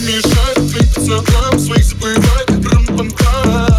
мешать Ты там, своих забывай Рам-пам-пам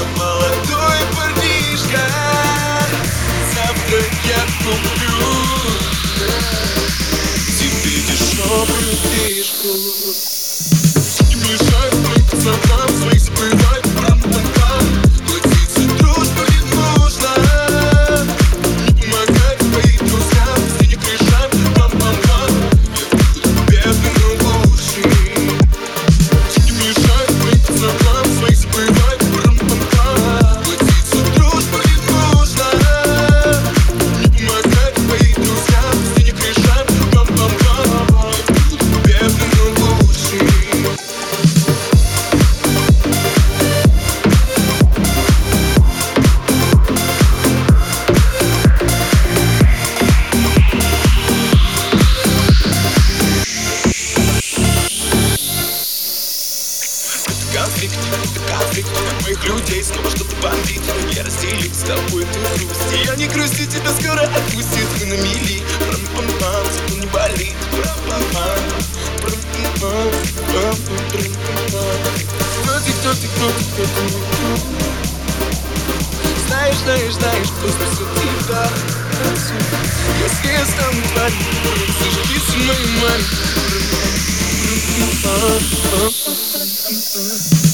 я молодой парнишка. Завтра я куплю Тебе дешевую фишку И мы шаг за конфликт, это конфликт Моих людей снова что-то бомбит. Я разделил с тобой эту грусть Я не грусти, тебя скоро отпустит. Мы на мели, прам-пам-пам, не болит. Прам-пам-пам, прам-пам-пам, прам-пам-пам Кто ты. Знаешь, знаешь, знаешь, просто все тебя Если я стану твоим, сожгись моей маме Oh, oh, oh, oh, oh.